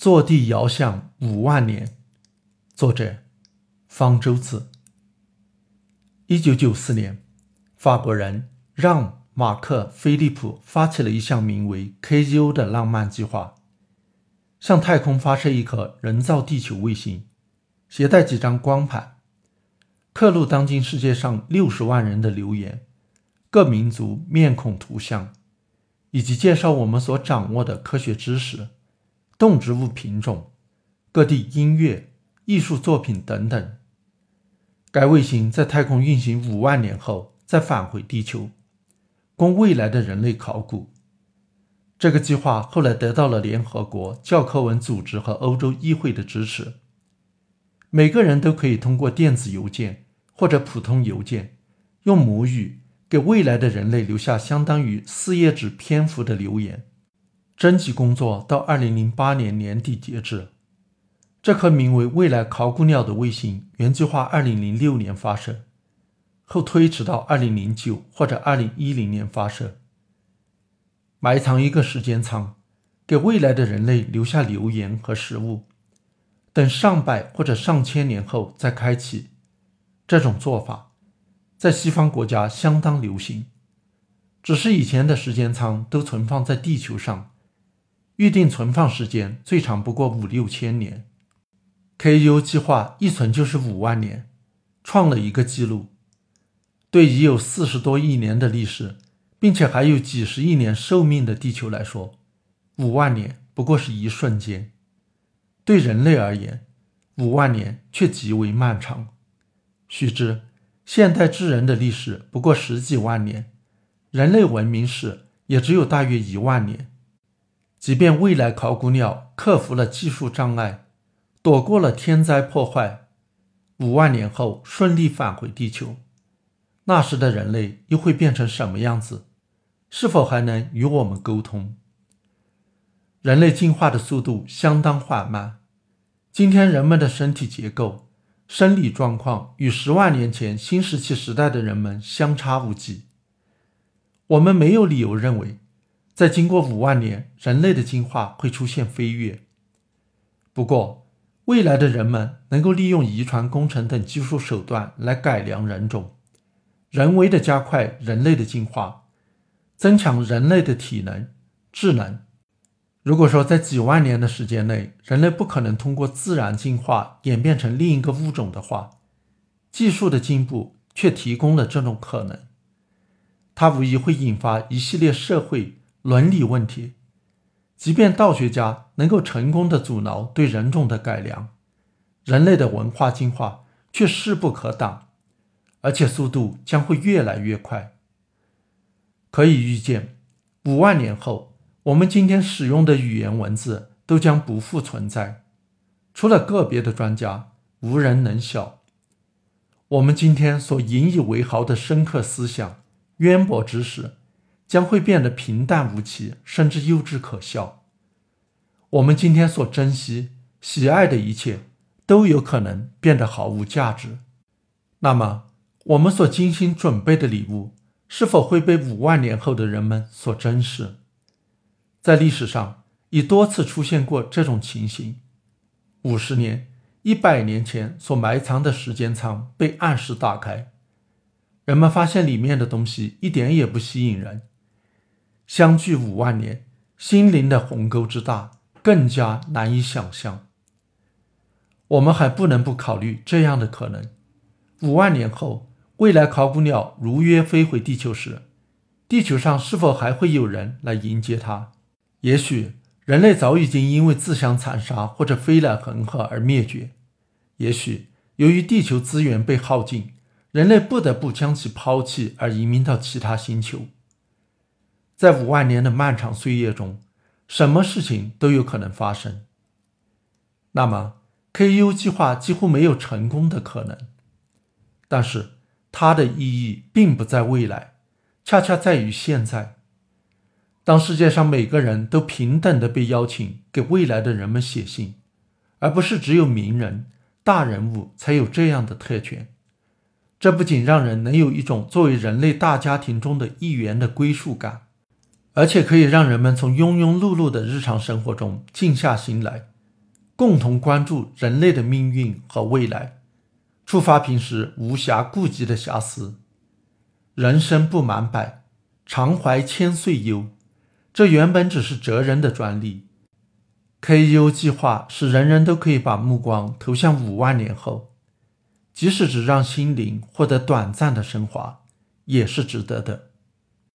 坐地遥想五万年，作者方舟子。一九九四年，法国人让·马克·菲利普发起了一项名为 “KGO” 的浪漫计划，向太空发射一颗人造地球卫星，携带几张光盘，刻录当今世界上六十万人的留言、各民族面孔图像，以及介绍我们所掌握的科学知识。动植物品种、各地音乐、艺术作品等等。该卫星在太空运行五万年后再返回地球，供未来的人类考古。这个计划后来得到了联合国教科文组织和欧洲议会的支持。每个人都可以通过电子邮件或者普通邮件，用母语给未来的人类留下相当于四页纸篇幅的留言。征集工作到二零零八年年底截止。这颗名为“未来考古鸟”的卫星原计划二零零六年发射，后推迟到二零零九或者二零一零年发射。埋藏一个时间舱，给未来的人类留下留言和食物，等上百或者上千年后再开启。这种做法在西方国家相当流行，只是以前的时间舱都存放在地球上。预定存放时间最长不过五六千年，KU 计划一存就是五万年，创了一个记录。对已有四十多亿年的历史，并且还有几十亿年寿命的地球来说，五万年不过是一瞬间；对人类而言，五万年却极为漫长。须知，现代智人的历史不过十几万年，人类文明史也只有大约一万年。即便未来考古鸟克服了技术障碍，躲过了天灾破坏，五万年后顺利返回地球，那时的人类又会变成什么样子？是否还能与我们沟通？人类进化的速度相当缓慢，今天人们的身体结构、生理状况与十万年前新石器时代的人们相差无几。我们没有理由认为。在经过五万年，人类的进化会出现飞跃。不过，未来的人们能够利用遗传工程等技术手段来改良人种，人为的加快人类的进化，增强人类的体能、智能。如果说在几万年的时间内，人类不可能通过自然进化演变成另一个物种的话，技术的进步却提供了这种可能。它无疑会引发一系列社会。伦理问题，即便道学家能够成功的阻挠对人种的改良，人类的文化进化却势不可挡，而且速度将会越来越快。可以预见，五万年后，我们今天使用的语言文字都将不复存在，除了个别的专家，无人能晓。我们今天所引以为豪的深刻思想、渊博知识。将会变得平淡无奇，甚至幼稚可笑。我们今天所珍惜、喜爱的一切，都有可能变得毫无价值。那么，我们所精心准备的礼物，是否会被五万年后的人们所珍视？在历史上，已多次出现过这种情形：五十年、一百年前所埋藏的时间舱被按时打开，人们发现里面的东西一点也不吸引人。相距五万年，心灵的鸿沟之大，更加难以想象。我们还不能不考虑这样的可能：五万年后，未来考古鸟如约飞回地球时，地球上是否还会有人来迎接它？也许人类早已经因为自相残杀或者飞来横祸而灭绝；也许由于地球资源被耗尽，人类不得不将其抛弃而移民到其他星球。在五万年的漫长岁月中，什么事情都有可能发生。那么，KU 计划几乎没有成功的可能。但是，它的意义并不在未来，恰恰在于现在。当世界上每个人都平等的被邀请给未来的人们写信，而不是只有名人、大人物才有这样的特权，这不仅让人能有一种作为人类大家庭中的一员的归属感。而且可以让人们从庸庸碌碌的日常生活中静下心来，共同关注人类的命运和未来。触发平时无暇顾及的遐思，人生不满百，常怀千岁忧。这原本只是哲人的专利。KU 计划使人人都可以把目光投向五万年后，即使只让心灵获得短暂的升华，也是值得的。